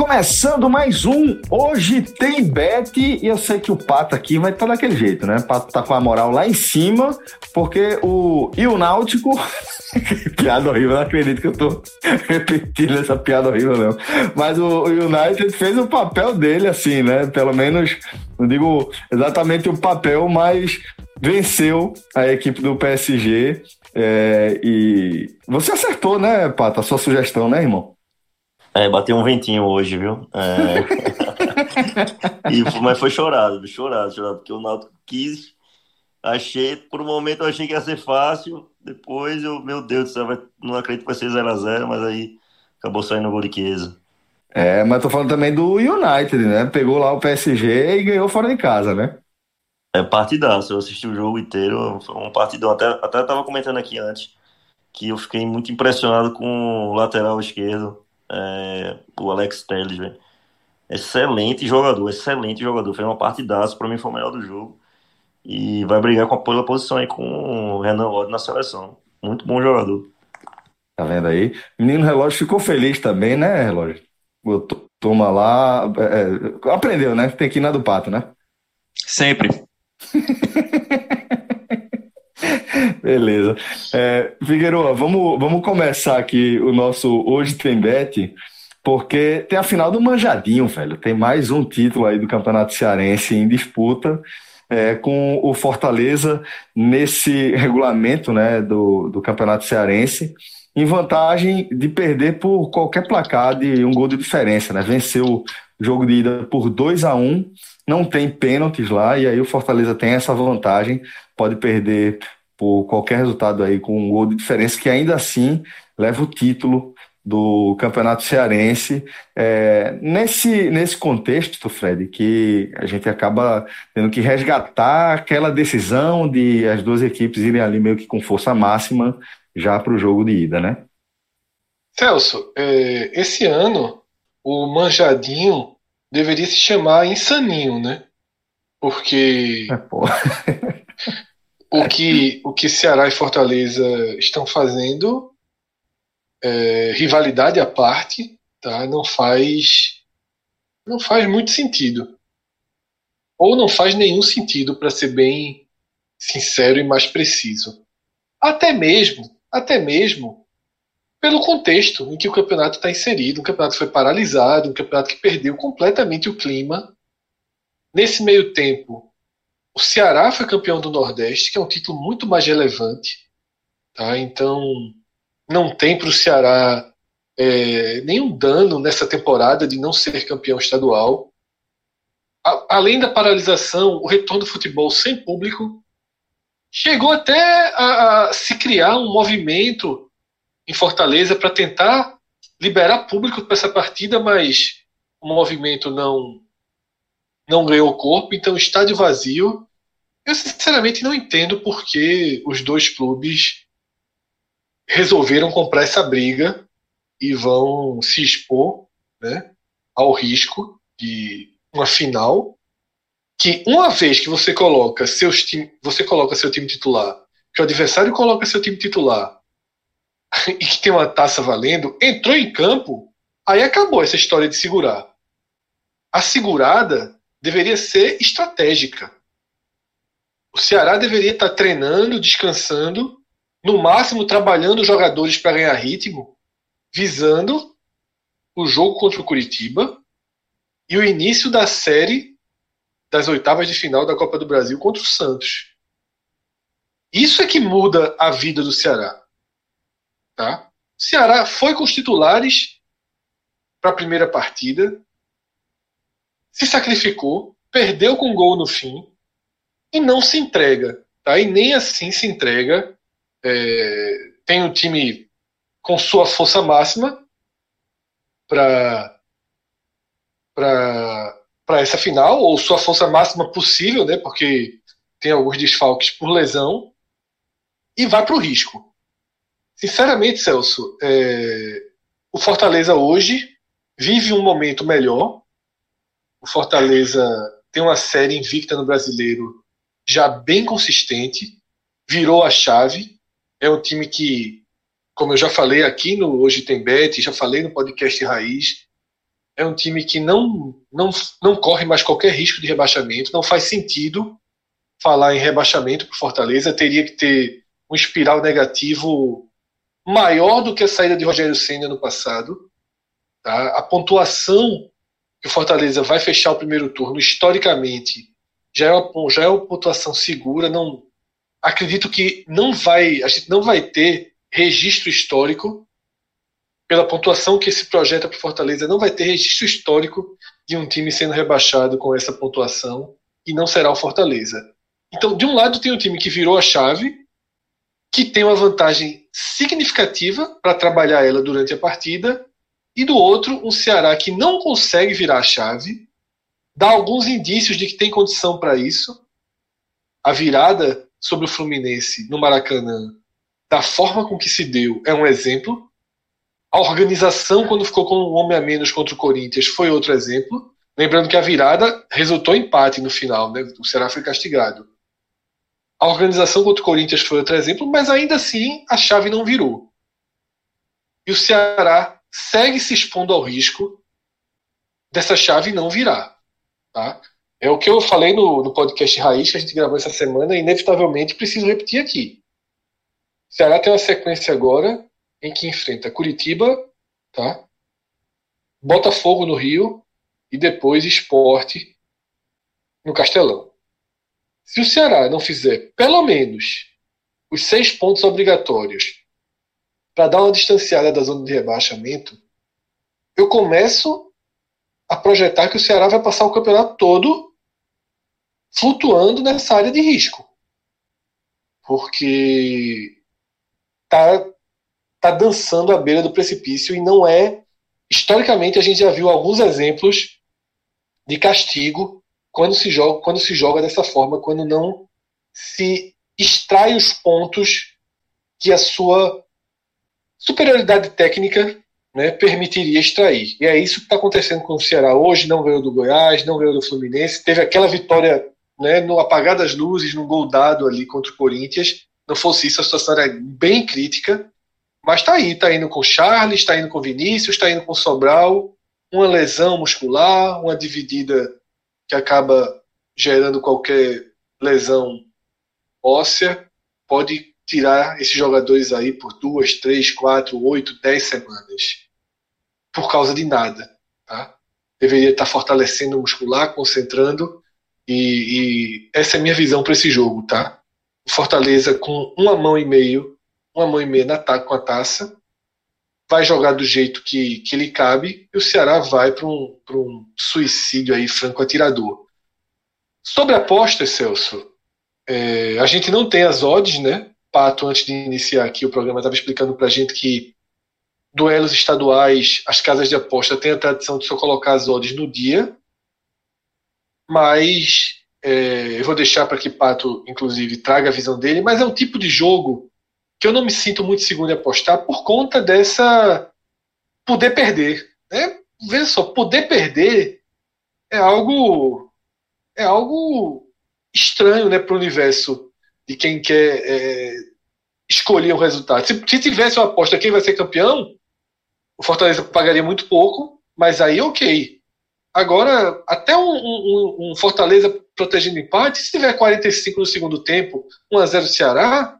Começando mais um. Hoje tem bet e eu sei que o Pato aqui vai estar daquele jeito, né? O Pato tá com a moral lá em cima, porque o. E o Náutico. piada horrível, não acredito que eu tô repetindo essa piada horrível, não. Mas o, United fez o papel dele, assim, né? Pelo menos, não digo exatamente o papel, mas venceu a equipe do PSG. É, e você acertou, né, Pato, a sua sugestão, né, irmão? É, bateu um ventinho hoje, viu? É... e, mas foi chorado, chorado, chorado, porque o Náutico quis. Achei, por um momento eu achei que ia ser fácil, depois eu, meu Deus do céu, vai, não acredito que vai ser 0x0, mas aí acabou saindo o gol de Chiesa. É, mas tô falando também do United, né? Pegou lá o PSG e ganhou fora de casa, né? É partidaço, eu assisti o jogo inteiro, foi um partidão. Até, até tava comentando aqui antes que eu fiquei muito impressionado com o lateral esquerdo é, o Alex Telles, velho. Excelente jogador, excelente jogador. Fez uma partidaça, para mim foi o melhor do jogo. E vai brigar com a, pela posição aí com o Renan Lodi na seleção. Muito bom jogador. Tá vendo aí? Menino Relógio ficou feliz também, né, Relógio? Botou, toma lá. É, é, aprendeu, né? Tem que ir na do pato, né? Sempre. Beleza. É, Figueiredo, vamos, vamos começar aqui o nosso Hoje Tem Bet, porque tem a final do Manjadinho, velho. Tem mais um título aí do Campeonato Cearense em disputa. É, com o Fortaleza nesse regulamento né, do, do Campeonato Cearense, em vantagem de perder por qualquer placar de um gol de diferença. Né? Venceu o jogo de ida por 2 a 1 não tem pênaltis lá, e aí o Fortaleza tem essa vantagem, pode perder por qualquer resultado aí com um gol de diferença, que ainda assim leva o título do Campeonato Cearense. É, nesse, nesse contexto, Fred, que a gente acaba tendo que resgatar aquela decisão de as duas equipes irem ali meio que com força máxima já para o jogo de ida, né? Celso, é, esse ano o Manjadinho deveria se chamar Insaninho, né? Porque é, o que o que Ceará e Fortaleza estão fazendo, é, rivalidade à parte, tá? Não faz não faz muito sentido, ou não faz nenhum sentido para ser bem sincero e mais preciso. Até mesmo, até mesmo pelo contexto em que o campeonato está inserido, um campeonato foi paralisado, um campeonato que perdeu completamente o clima. Nesse meio tempo, o Ceará foi campeão do Nordeste, que é um título muito mais relevante. Tá? Então, não tem para o Ceará é, nenhum dano nessa temporada de não ser campeão estadual. A, além da paralisação, o retorno do futebol sem público chegou até a, a se criar um movimento em Fortaleza para tentar liberar público para essa partida, mas o movimento não não ganhou corpo, então estádio vazio. Eu sinceramente não entendo por que os dois clubes resolveram comprar essa briga e vão se expor né, ao risco de uma final que uma vez que você coloca seus time, você coloca seu time titular, que o adversário coloca seu time titular e que tem uma taça valendo, entrou em campo, aí acabou essa história de segurar. A segurada deveria ser estratégica. O Ceará deveria estar treinando, descansando, no máximo trabalhando os jogadores para ganhar ritmo, visando o jogo contra o Curitiba e o início da série das oitavas de final da Copa do Brasil contra o Santos. Isso é que muda a vida do Ceará. Tá? O Ceará foi com os titulares para a primeira partida, se sacrificou, perdeu com gol no fim e não se entrega. Tá? E nem assim se entrega. É, tem o time com sua força máxima para para essa final, ou sua força máxima possível, né, porque tem alguns desfalques por lesão, e vai para o risco. Sinceramente, Celso, é, o Fortaleza hoje vive um momento melhor. O Fortaleza tem uma série invicta no brasileiro já bem consistente, virou a chave. É um time que, como eu já falei aqui no Hoje Tem Bet, já falei no podcast Raiz, é um time que não, não, não corre mais qualquer risco de rebaixamento, não faz sentido falar em rebaixamento para Fortaleza, teria que ter um espiral negativo maior do que a saída de Rogério Senna no passado. Tá? A pontuação que o Fortaleza vai fechar o primeiro turno, historicamente, já é uma, já é uma pontuação segura. Não, acredito que não vai, a gente não vai ter registro histórico pela pontuação que se projeta para o Fortaleza, não vai ter registro histórico de um time sendo rebaixado com essa pontuação e não será o Fortaleza. Então, de um lado tem um time que virou a chave, que tem uma vantagem significativa para trabalhar ela durante a partida, e do outro, um Ceará que não consegue virar a chave, dá alguns indícios de que tem condição para isso. A virada sobre o Fluminense no Maracanã, da forma com que se deu, é um exemplo. A organização, quando ficou com um homem a menos contra o Corinthians, foi outro exemplo. Lembrando que a virada resultou em empate no final, né? o Ceará foi castigado. A organização contra o Corinthians foi outro exemplo, mas ainda assim a chave não virou. E o Ceará segue se expondo ao risco dessa chave não virar. Tá? É o que eu falei no, no podcast Raiz que a gente gravou essa semana e inevitavelmente preciso repetir aqui. O Ceará tem uma sequência agora em que enfrenta Curitiba, tá? Botafogo no Rio e depois Esporte no Castelão. Se o Ceará não fizer pelo menos os seis pontos obrigatórios para dar uma distanciada da zona de rebaixamento, eu começo a projetar que o Ceará vai passar o campeonato todo flutuando nessa área de risco. Porque tá, tá dançando à beira do precipício e não é. Historicamente, a gente já viu alguns exemplos de castigo quando se joga, quando se joga dessa forma, quando não se extrai os pontos que a sua superioridade técnica né, permitiria extrair. E é isso que está acontecendo com o Ceará hoje. Não ganhou do Goiás, não ganhou do Fluminense. Teve aquela vitória né, no apagar das luzes, num gol dado ali contra o Corinthians. Não fosse isso, a situação era bem crítica. Mas está aí, está indo com o Charles, está indo com o Vinícius, está indo com o Sobral. Uma lesão muscular, uma dividida que acaba gerando qualquer lesão óssea, pode tirar esses jogadores aí por duas, três, quatro, oito, dez semanas. Por causa de nada. Tá? Deveria estar fortalecendo o muscular, concentrando. E, e essa é a minha visão para esse jogo. Tá? Fortaleza com uma mão e meio, uma mão e meia na com a taça, vai jogar do jeito que, que lhe cabe e o Ceará vai para um, um suicídio aí franco-atirador. Sobre apostas, Celso, é, a gente não tem as odds, né? Pato, antes de iniciar aqui o programa, estava explicando para a gente que duelos estaduais, as casas de aposta têm a tradição de só colocar as odds no dia, mas é, eu vou deixar para que Pato, inclusive, traga a visão dele, mas é um tipo de jogo que eu não me sinto muito seguro em apostar por conta dessa poder perder. Né? Veja só, poder perder é algo é algo estranho né, para o universo de quem quer é, escolher o um resultado. Se, se, tivesse uma aposta quem vai ser campeão, o Fortaleza pagaria muito pouco, mas aí ok. Agora, até um, um, um Fortaleza protegendo empate, se tiver 45 no segundo tempo, 1x0 Ceará,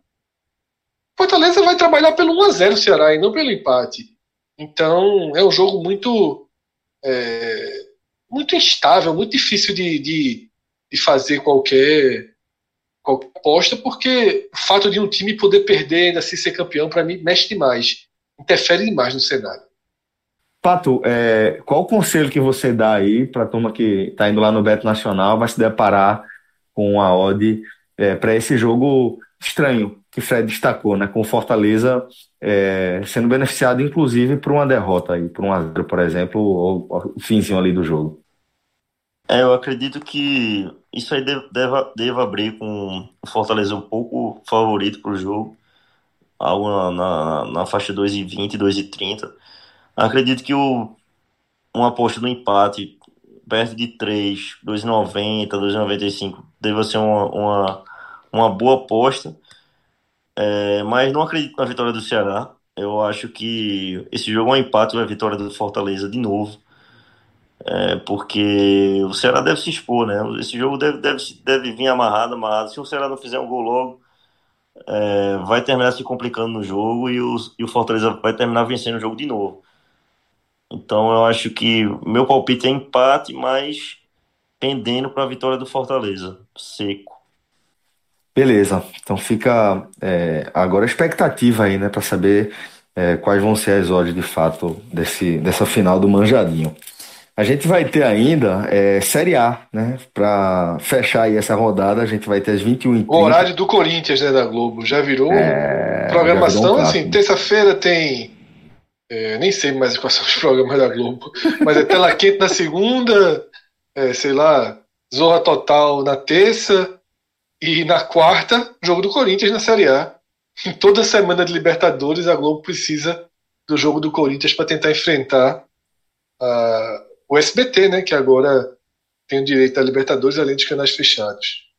Fortaleza vai trabalhar pelo 1x0 Ceará e não pelo empate. Então é um jogo muito é, muito instável, muito difícil de, de, de, fazer qualquer, qualquer aposta, porque o fato de um time poder perder ainda assim ser campeão, para mim, mexe demais, interfere demais no cenário. Pato, é, qual o conselho que você dá aí para a turma que está indo lá no Beto Nacional, vai se deparar com a odd é, para esse jogo estranho que Fred destacou, né? Com Fortaleza é, sendo beneficiado, inclusive, por uma derrota aí, por um a por exemplo, ou, ou o finzinho ali do jogo. É, eu acredito que isso aí deva, deva abrir com o Fortaleza um pouco favorito para o jogo, algo na, na, na faixa 2,20, 2,30. Acredito que o, uma aposta no empate perto de 3, 2,90, 2,95 deve ser uma, uma, uma boa aposta. É, mas não acredito na vitória do Ceará. Eu acho que esse jogo é um empate vai a vitória do Fortaleza de novo. É, porque o Ceará deve se expor, né? Esse jogo deve, deve, deve vir amarrado, amarrado. Se o Ceará não fizer um gol logo, é, vai terminar se complicando no jogo e o, e o Fortaleza vai terminar vencendo o jogo de novo. Então eu acho que meu palpite é empate, mas pendendo para a vitória do Fortaleza, seco. Beleza, então fica é, agora a expectativa aí, né, para saber é, quais vão ser as odds de fato desse, dessa final do Manjadinho. A gente vai ter ainda é, Série A, né? Para fechar aí essa rodada, a gente vai ter as 21 O horário do Corinthians, né, da Globo, já virou é, programação. Já virou um assim, terça-feira tem. É, nem sei mais quais são os programas da Globo, mas é tela quente na segunda, é, sei lá, Zorra Total na terça, e na quarta, jogo do Corinthians na Série A. Em toda semana de Libertadores, a Globo precisa do jogo do Corinthians para tentar enfrentar a o SBT, né, que agora tem o direito à Libertadores além dos canais fechados.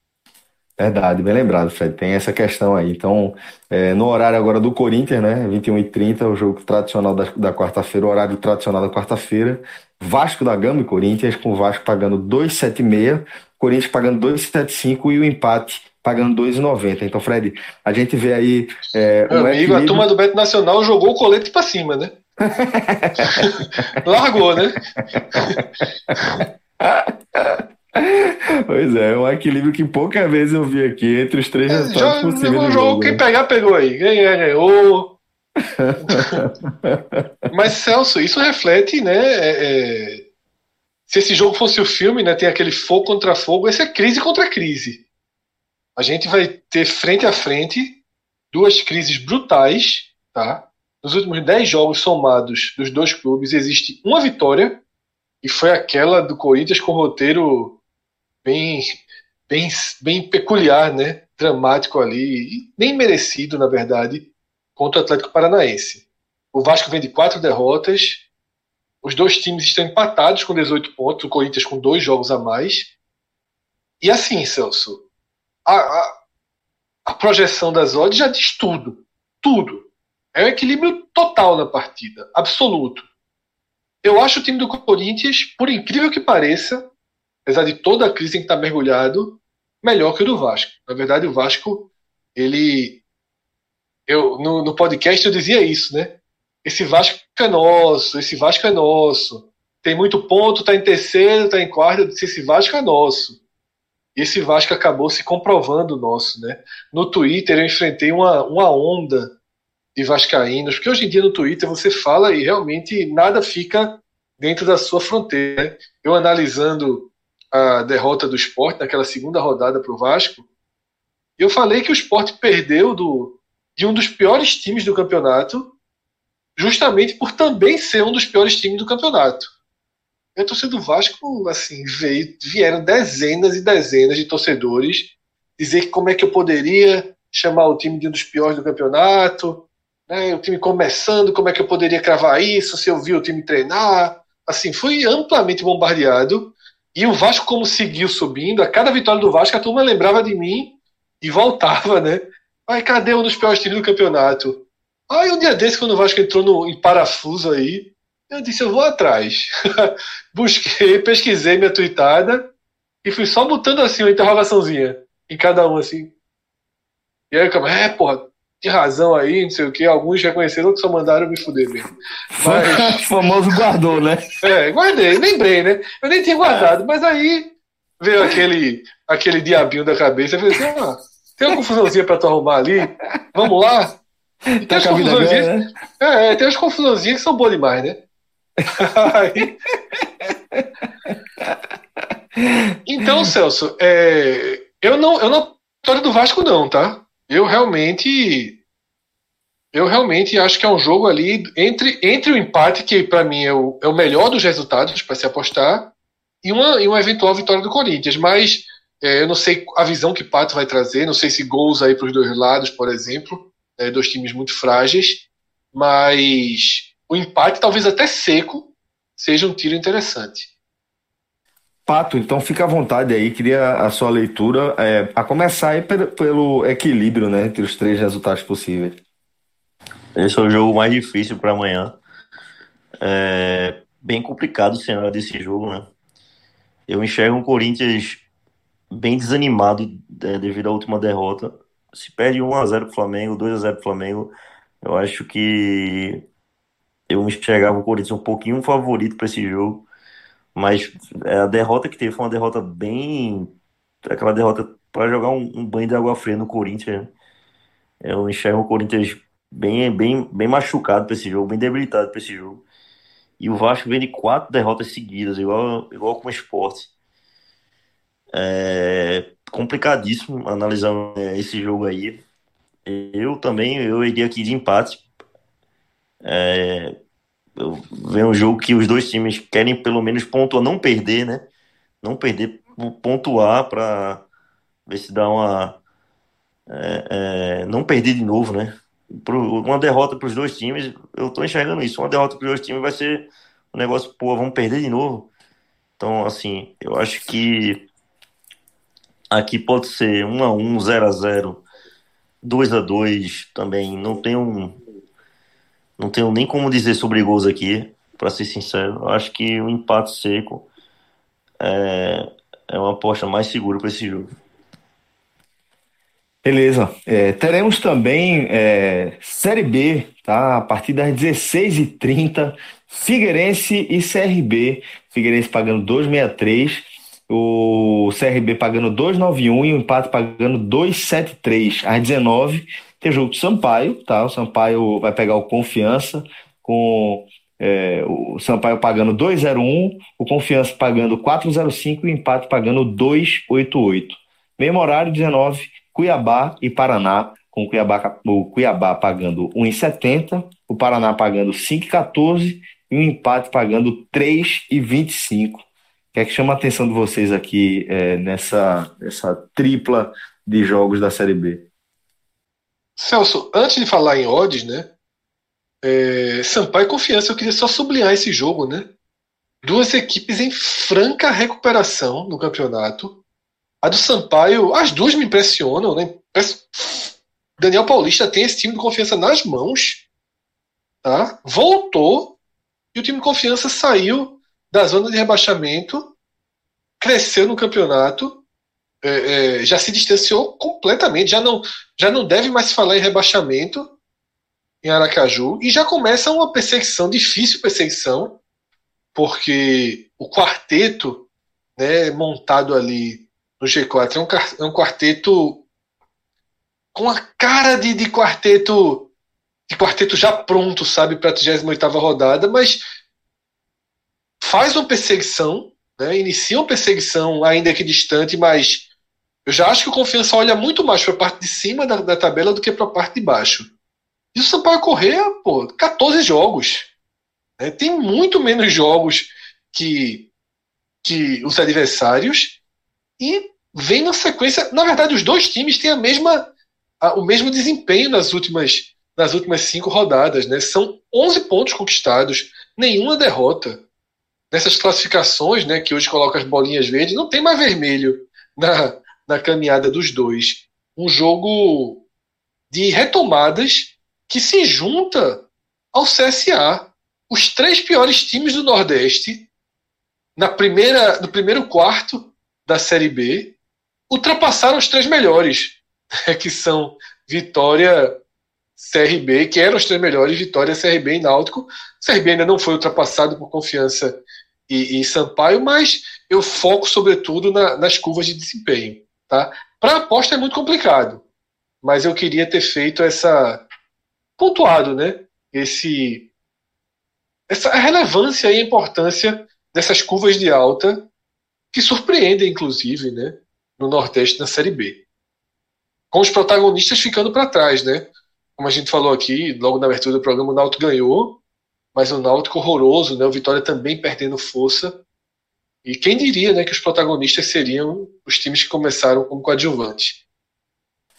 Verdade, bem lembrado, Fred. Tem essa questão aí. Então, é, no horário agora do Corinthians, né? 21h30, o jogo tradicional da, da quarta-feira, o horário tradicional da quarta-feira. Vasco da Gama e Corinthians, com o Vasco pagando 2,76, Corinthians pagando 2,75 e o empate pagando 2,90. Então, Fred, a gente vê aí. É, Meu um amigo, equilíbrio... a turma do Beto Nacional jogou o colete para cima, né? Largou, né? Pois é, um equilíbrio que poucas vezes eu vi aqui entre os três é, possíveis. Jogo, quem né? pegar, pegou aí. Quem ganhou. Mas, Celso, isso reflete, né? É, é... Se esse jogo fosse o filme, né? Tem aquele fogo contra fogo, esse é crise contra crise. A gente vai ter frente a frente duas crises brutais, tá? Nos últimos 10 jogos somados dos dois clubes, existe uma vitória, e foi aquela do Corinthians com roteiro bem, bem, bem peculiar, né? dramático ali, nem merecido, na verdade, contra o Atlético Paranaense. O Vasco vem de quatro derrotas, os dois times estão empatados com 18 pontos, o Corinthians com dois jogos a mais. E assim, Celso, a, a, a projeção das odds já diz tudo. Tudo. É um equilíbrio total na partida, absoluto. Eu acho o time do Corinthians, por incrível que pareça, apesar de toda a crise em que está mergulhado, melhor que o do Vasco. Na verdade, o Vasco, ele. Eu, no, no podcast eu dizia isso, né? Esse Vasco é nosso, esse Vasco é nosso. Tem muito ponto, tá em terceiro, tá em quarto. Eu disse: esse Vasco é nosso. E esse Vasco acabou se comprovando nosso, né? No Twitter eu enfrentei uma, uma onda de vascaínos, porque hoje em dia no Twitter você fala e realmente nada fica dentro da sua fronteira. Né? Eu analisando a derrota do esporte naquela segunda rodada para o Vasco, eu falei que o esporte perdeu do, de um dos piores times do campeonato, justamente por também ser um dos piores times do campeonato. E a torcida do Vasco, assim, veio, vieram dezenas e dezenas de torcedores dizer como é que eu poderia chamar o time de um dos piores do campeonato, né, o time começando, como é que eu poderia cravar isso, se eu vi o time treinar. Assim, foi amplamente bombardeado. E o Vasco, como seguiu subindo, a cada vitória do Vasco, a turma lembrava de mim e voltava, né? Ai, cadê um dos piores times do campeonato? Aí um dia desse, quando o Vasco entrou no, em parafuso aí, eu disse, eu vou atrás. Busquei, pesquisei minha tweetada e fui só botando assim uma interrogaçãozinha em cada um, assim. E aí, é, porra, de razão aí, não sei o que, alguns reconheceram que só mandaram me fuder mesmo. Mas... famoso guardou, né? É, guardei, lembrei, né? Eu nem tinha guardado, mas aí veio aquele, aquele diabinho da cabeça e falei assim, ah, tem uma confusãozinha pra tu arrumar ali, vamos lá? E tem, tá as confusãozinhas, né? é, tem as confusãozinhas que são boas demais, né? então, Celso, é, eu não, eu não vitória do Vasco não, tá? Eu realmente eu realmente acho que é um jogo ali entre, entre o empate, que para mim é o, é o melhor dos resultados para se apostar, e uma, e uma eventual vitória do Corinthians. Mas é, eu não sei a visão que Pato vai trazer, não sei se gols aí para os dois lados, por exemplo, é, dois times muito frágeis, mas o empate, talvez até seco, seja um tiro interessante. Pato, então fica à vontade aí, queria a sua leitura, é, a começar aí pelo, pelo equilíbrio né, entre os três resultados possíveis. Esse é o jogo mais difícil para amanhã. É bem complicado o cenário desse jogo, né? Eu enxergo um Corinthians bem desanimado é, devido à última derrota. Se perde 1x0 pro Flamengo, 2x0 pro Flamengo, eu acho que eu enxergava o Corinthians um pouquinho favorito para esse jogo. Mas é, a derrota que teve foi uma derrota bem. aquela derrota para jogar um, um, banho de água fria no Corinthians. Né? Eu enxergo o Corinthians bem, bem, bem machucado para esse jogo, bem debilitado para esse jogo. E o Vasco vem de quatro derrotas seguidas, igual, igual com o esporte. É complicadíssimo analisar é, esse jogo aí. Eu também, eu iria aqui de empate. É, eu vejo um jogo que os dois times querem pelo menos pontuar, não perder, né? Não perder, pontuar para ver se dá uma. É, é, não perder de novo, né? uma derrota para os dois times, eu estou enxergando isso. Uma derrota para os dois times vai ser um negócio, pô, vamos perder de novo. Então, assim, eu acho que aqui pode ser 1 a 1 0 a 0 2 a 2 também. Não tenho, não tenho nem como dizer sobre gols aqui, para ser sincero. Acho que o empate seco é, é uma aposta mais segura para esse jogo. Beleza. É, teremos também é, Série B, tá? A partir das 16h30, Figueirense e CRB. Figueirense pagando 2,63, o CRB pagando 2,91 e o empate pagando 2,73. Às 19 tem jogo de Sampaio, tá? O Sampaio vai pegar o Confiança com é, o Sampaio pagando 2,01, o Confiança pagando 4,05 e o empate pagando 2,88. Mesmo horário, 19 Cuiabá e Paraná, com o Cuiabá, o Cuiabá pagando 1,70, o Paraná pagando 5,14 e o empate pagando 3,25. O que é que chama a atenção de vocês aqui é, nessa, nessa tripla de jogos da Série B? Celso, antes de falar em odds, né? É, Sampaio e Confiança, eu queria só sublinhar esse jogo, né? Duas equipes em franca recuperação no campeonato. A do Sampaio, as duas me impressionam, né? Daniel Paulista tem esse time de confiança nas mãos, tá? Voltou e o time de confiança saiu da zona de rebaixamento, cresceu no campeonato, é, é, já se distanciou completamente, já não, já não deve mais falar em rebaixamento em Aracaju e já começa uma perseguição, difícil perseguição, porque o quarteto né, montado ali no G4. É um, é um quarteto com a cara de, de quarteto de quarteto já pronto, sabe, para a 38 rodada, mas faz uma perseguição, né, inicia uma perseguição, ainda que distante, mas eu já acho que o Confiança olha muito mais para a parte de cima da, da tabela do que para a parte de baixo. E o Sampaio Correia, pô, 14 jogos. Né, tem muito menos jogos que, que os adversários e vem na sequência. Na verdade, os dois times têm a mesma, a, o mesmo desempenho nas últimas, nas últimas cinco rodadas. Né? São 11 pontos conquistados, nenhuma derrota. Nessas classificações, né, que hoje coloca as bolinhas verdes, não tem mais vermelho na, na caminhada dos dois. Um jogo de retomadas que se junta ao CSA. Os três piores times do Nordeste na primeira, no primeiro quarto da Série B ultrapassaram os três melhores, que são Vitória, CRB, que eram os três melhores, Vitória, CRB e Náutico. CRB ainda não foi ultrapassado por confiança e, e Sampaio, mas eu foco sobretudo na, nas curvas de desempenho. Tá? Para aposta é muito complicado, mas eu queria ter feito essa. pontuado, né? Esse, essa relevância e importância dessas curvas de alta que surpreendem, inclusive, né, no Nordeste na Série B. Com os protagonistas ficando para trás, né? Como a gente falou aqui, logo na abertura do programa, o Náutico ganhou, mas o Náutico horroroso, né? O Vitória também perdendo força. E quem diria, né, que os protagonistas seriam os times que começaram como coadjuvantes.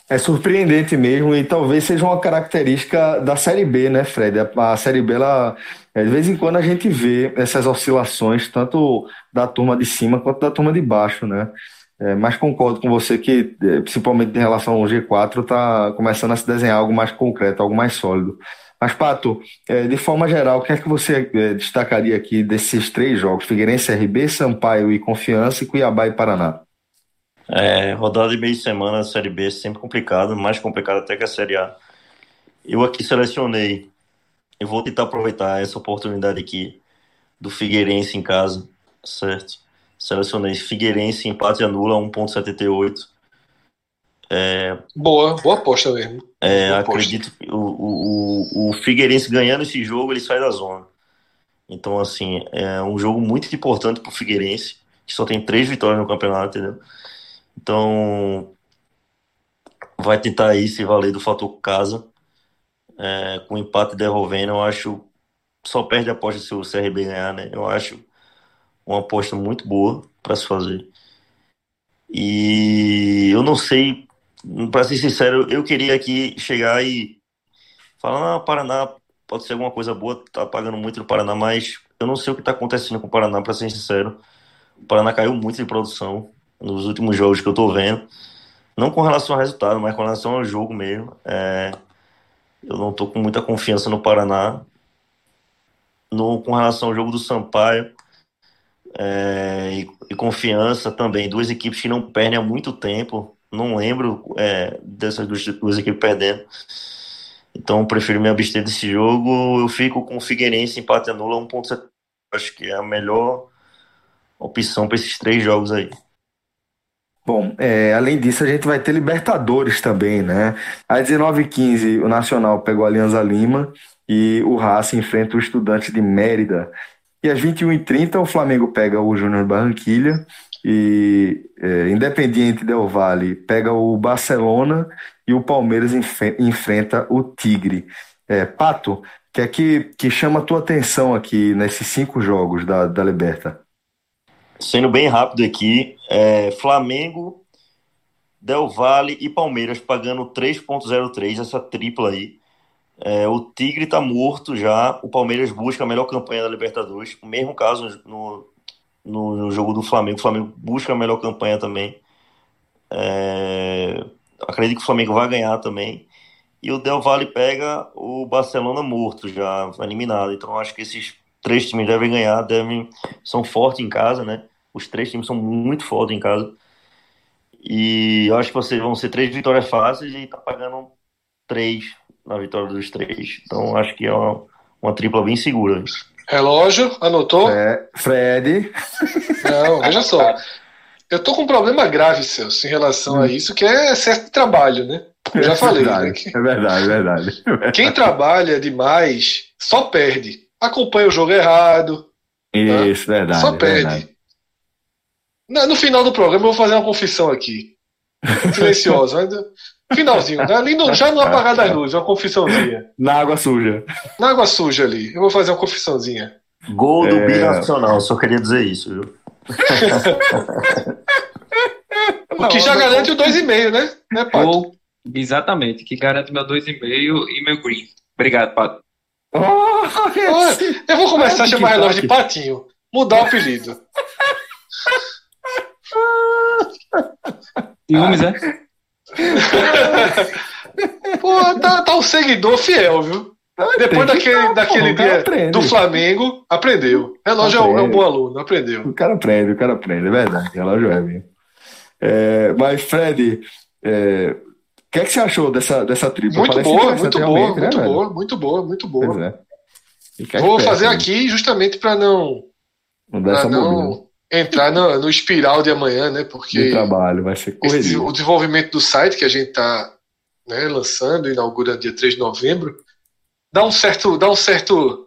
É surpreendente mesmo e talvez seja uma característica da Série B, né, Fred? A Série B, ela, é, de vez em quando a gente vê essas oscilações, tanto da turma de cima quanto da turma de baixo, né? É, mas concordo com você que, é, principalmente em relação ao G4, está começando a se desenhar algo mais concreto, algo mais sólido. Mas, Pato, é, de forma geral, o que é que você destacaria aqui desses três jogos? Figueirense, RB, Sampaio e Confiança e Cuiabá e Paraná? É, rodada de meio de semana da Série B é sempre complicado, mais complicado até que a Série A. Eu aqui selecionei, eu vou tentar aproveitar essa oportunidade aqui do Figueirense em casa, certo? Selecionei Figueirense, empate anula 1.78. É, boa, boa aposta mesmo. É, boa acredito que o, o, o Figueirense ganhando esse jogo, ele sai da zona. Então, assim, é um jogo muito importante para o Figueirense, que só tem três vitórias no campeonato, entendeu? Então, vai tentar aí se valer do fator casa. É, com empate devolvendo, eu acho. Só perde a aposta se o CRB ganhar, né? Eu acho uma aposta muito boa para se fazer. E eu não sei, para ser sincero, eu queria aqui chegar e falar, ah, Paraná pode ser alguma coisa boa, tá pagando muito no Paraná, mas eu não sei o que tá acontecendo com o Paraná, para ser sincero. O Paraná caiu muito de produção nos últimos jogos que eu tô vendo. Não com relação ao resultado, mas com relação ao jogo mesmo. É, eu não tô com muita confiança no Paraná. No, com relação ao jogo do Sampaio, é, e, e, confiança também. Duas equipes que não perdem há muito tempo. Não lembro é, dessas duas, duas, equipes perdendo. Então prefiro me abster desse jogo. Eu fico com o Figueirense empate anula 1.7. Acho que é a melhor opção para esses três jogos aí. Bom, é, além disso, a gente vai ter Libertadores também, né? Às 19h15, o Nacional pegou a Alianza Lima e o Racing enfrenta o Estudante de Mérida. E às 21h30 o Flamengo pega o Júnior Barranquilha e é, Independiente Del Valle pega o Barcelona e o Palmeiras enfrenta o Tigre. É, Pato, que é que, que chama a tua atenção aqui nesses cinco jogos da, da Liberta? Sendo bem rápido aqui, é, Flamengo, Del Valle e Palmeiras pagando 3.03, essa tripla aí. É, o Tigre está morto já. O Palmeiras busca a melhor campanha da Libertadores. O mesmo caso no, no, no jogo do Flamengo. O Flamengo busca a melhor campanha também. É, acredito que o Flamengo vai ganhar também. E o Del Valle pega o Barcelona morto já, eliminado. Então acho que esses três times devem ganhar, devem são fortes em casa, né? Os três times são muito fortes em casa. E eu acho que vocês vão ser três vitórias fáceis e tá pagando três na vitória dos três. Então acho que é uma, uma tripla bem segura. Relógio, anotou? É, Fred. Não, veja só. Eu tô com um problema grave, Celso, em relação hum. a isso, que é excesso de trabalho, né? Eu já é falei. Verdade, né? É verdade, é verdade. Quem trabalha demais só perde. Acompanha o jogo errado. Isso, tá? verdade. Só perde. Verdade. No final do programa eu vou fazer uma confissão aqui. Silenciosa. Finalzinho, né? ali no, já no apagar das luzes, uma confissãozinha. Na água suja. Na água suja ali. Eu vou fazer uma confissãozinha. Gol do é... Binacional, só queria dizer isso, viu? o que já garante o 2,5, né? né Pato? Gol, exatamente, que garante meu 2,5 e meu green. Obrigado, Pato. Oh, eu vou começar a chamar relógio de Patinho. Mudar o apelido. Ciúmes, é? Pô, tá, tá um seguidor fiel, viu? Depois daquele, daquele dia aprende. do Flamengo, aprendeu. Relógio é, é um bom aluno, aprendeu. O cara aprende, o cara aprende, é verdade. Relógio é mesmo. É, mas, Fred, é, o que, é que você achou dessa, dessa tribo? Muito boa, muito boa, né, muito boa, muito boa, muito boa. É. Vou fazer né? aqui justamente para não, não, pra não entrar no, no espiral de amanhã, né? Porque trabalho vai ser corrido. o desenvolvimento do site que a gente está né, lançando, inaugura dia 3 de novembro, dá um certo, dá um certo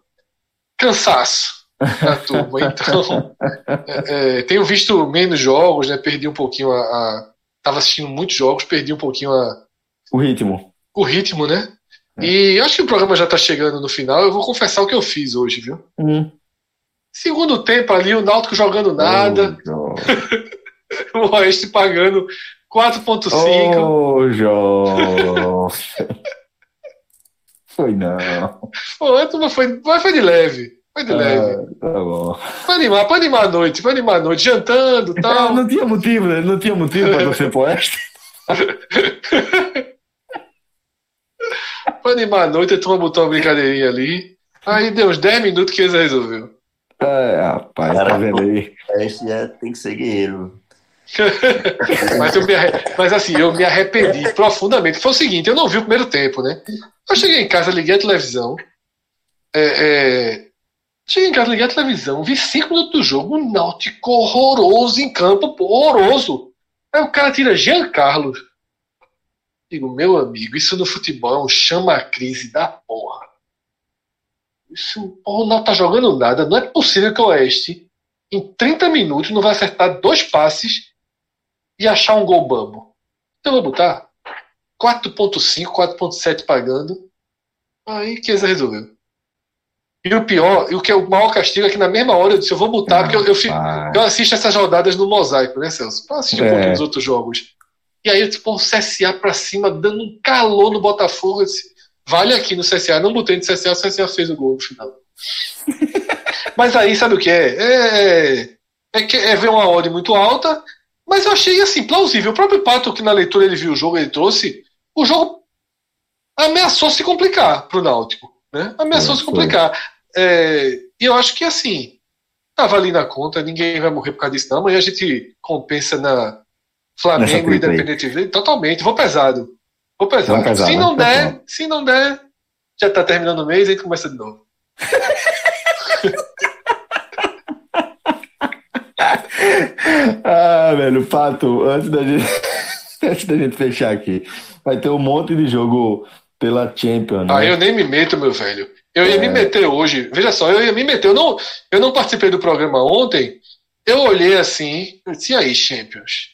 cansaço na turma. Então, é, é, tenho visto menos jogos, né? Perdi um pouquinho a, a. Tava assistindo muitos jogos, perdi um pouquinho a. O ritmo. O ritmo, né? É. E acho que o programa já tá chegando no final. Eu vou confessar o que eu fiz hoje, viu? Hum. Segundo tempo ali, o Náutico jogando nada. Oh, o Oeste pagando 4.5. Ô, oh, Foi não. Foi, foi, mas foi de leve. Foi de ah, leve. Tá bom. Pra animar, pra animar a noite, pra animar a noite, jantando e tal. não tinha motivo, né? Não tinha motivo pra você pro oeste. pra animar a noite, a turma botou uma brincadeirinha ali. Aí deu uns 10 minutos que eles resolveu. É, rapaz, Cara, tá vendo aí? Esse é, tem que ser guerreiro. mas, eu me, mas assim, eu me arrependi profundamente. Foi o seguinte, eu não vi o primeiro tempo, né? Eu cheguei em casa, liguei a televisão. É, é, cheguei em casa, liguei a televisão, vi cinco minutos do jogo, um náutico horroroso em campo, horroroso. Aí o cara tira Jean Carlos. Digo, meu amigo, isso no futebol é um chama-crise da porra. Isso, o Náutico tá jogando nada. Não é possível que o Oeste, em 30 minutos, não vai acertar dois passes e achar um gol bambo. Então eu vou botar 4.5, 4.7 pagando. Aí Chiesa resolveu. E o pior, e o que é o maior castigo é que na mesma hora eu disse, eu vou botar, porque eu, eu, fico, eu, assisto essas rodadas no mosaico, né, Celso? Eu assisto é. um pouquinho dos outros jogos. E aí eu tipo, um CSA pra cima, dando um calor no Botafogo. Eu disse, vale aqui no CSA. Não botei no CSA, o CSA fez o gol no final. Mas aí, sabe o que é? É, é, é, é ver uma odd muito alta mas eu achei assim, plausível. O próprio Pato, que na leitura ele viu o jogo, ele trouxe, o jogo ameaçou se complicar para o Náutico. Né? Ameaçou é, se complicar. É, e eu acho que assim, estava ali na conta, ninguém vai morrer por causa disso, não. Amanhã a gente compensa na Flamengo e Independente totalmente. Vou pesado. Vou pesado. Pesar, se não der, pesar. se não der, já está terminando o mês, a gente começa de novo. ah, velho, Pato, antes da gente, antes da gente fechar aqui, vai ter um monte de jogo pela Champions. Né? Ah, eu nem me meto, meu velho. Eu ia é. me meter hoje. Veja só, eu ia me meter. Eu não, eu não participei do programa ontem. Eu olhei assim, eu disse, e aí, Champions?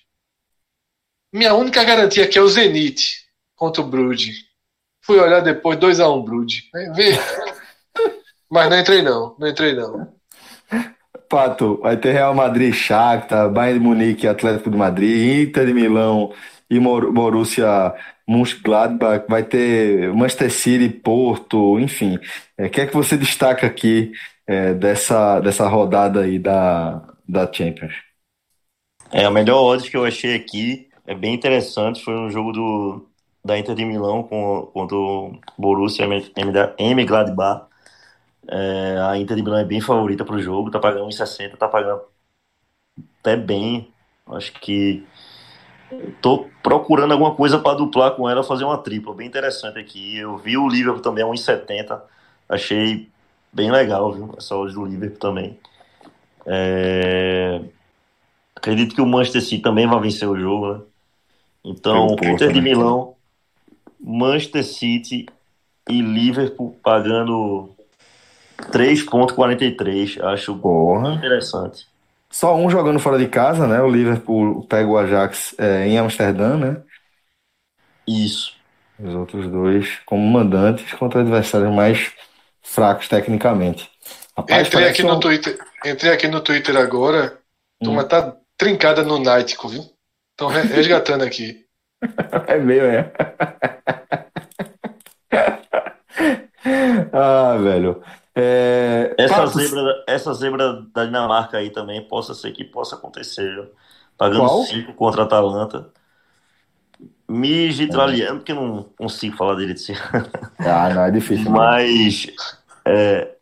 Minha única garantia aqui é o Zenit contra o Brood. Fui olhar depois, 2x1 um. Vê. Mas não entrei não, não entrei não. Pato, vai ter Real Madrid, Shakhtar, Bayern de Munique, Atlético de Madrid, Inter de Milão e Borussia Mönchengladbach, vai ter Manchester City, Porto, enfim. É, o que é que você destaca aqui é, dessa, dessa rodada aí da, da Champions? É, a melhor odds que eu achei aqui é bem interessante, foi um jogo do, da Inter de Milão com, contra o Borussia Mönchengladbach. É, a Inter de Milão é bem favorita para o jogo, tá pagando 1,60, tá pagando até bem. Acho que tô procurando alguma coisa para duplar com ela, fazer uma tripla, bem interessante aqui. Eu vi o Liverpool também a 1,70, achei bem legal, viu? Essa hoje do Liverpool também. É... Acredito que o Manchester City também vai vencer o jogo, né? Então, Inter de né? Milão, Manchester City e Liverpool pagando 3.43, acho Porra. interessante. Só um jogando fora de casa, né? O Liverpool pega o Ajax é, em Amsterdã, né? Isso. Os outros dois como mandantes contra adversários mais fracos tecnicamente. Rapaz, entrei, aqui um... no Twitter, entrei aqui no Twitter agora, a turma hum. tá trincada no Náutico, viu? Estão resgatando aqui. É meio, é. ah, velho. É... Essa, zebra, essa zebra da Dinamarca aí também possa ser que possa acontecer. Pagando 5 contra a Atalanta. Migitraliano, é. porque não consigo falar dele de si. Ah, não, é difícil. Mas é,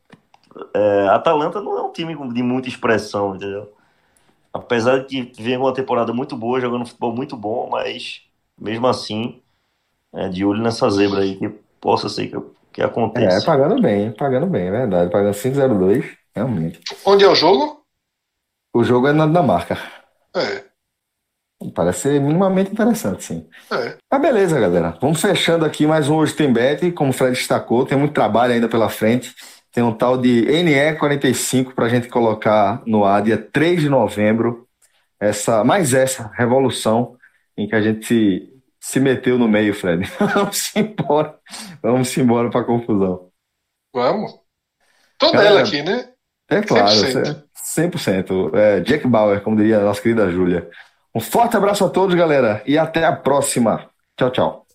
é, a Atalanta não é um time de muita expressão, entendeu? Apesar de que vem uma temporada muito boa, jogando futebol muito bom, mas mesmo assim, é, de olho nessa zebra aí, que possa ser que que acontece. É, pagando bem, pagando bem, é verdade. Pagando 5,02, realmente. Onde é o jogo? O jogo é na Dinamarca. É. Parece ser minimamente interessante, sim. É. Mas beleza, galera. Vamos fechando aqui mais um Hoje Tem Bet. Como o Fred destacou, tem muito trabalho ainda pela frente. Tem um tal de NE45 para a gente colocar no ar dia 3 de novembro. Essa, mais essa revolução em que a gente se, se meteu no meio, Fred. Vamos embora. Vamos embora para a confusão. Vamos. Tô nela aqui, né? É claro, 100%. 100%. É, Jack Bauer, como diria a nossa querida Júlia. Um forte abraço a todos, galera, e até a próxima. Tchau, tchau.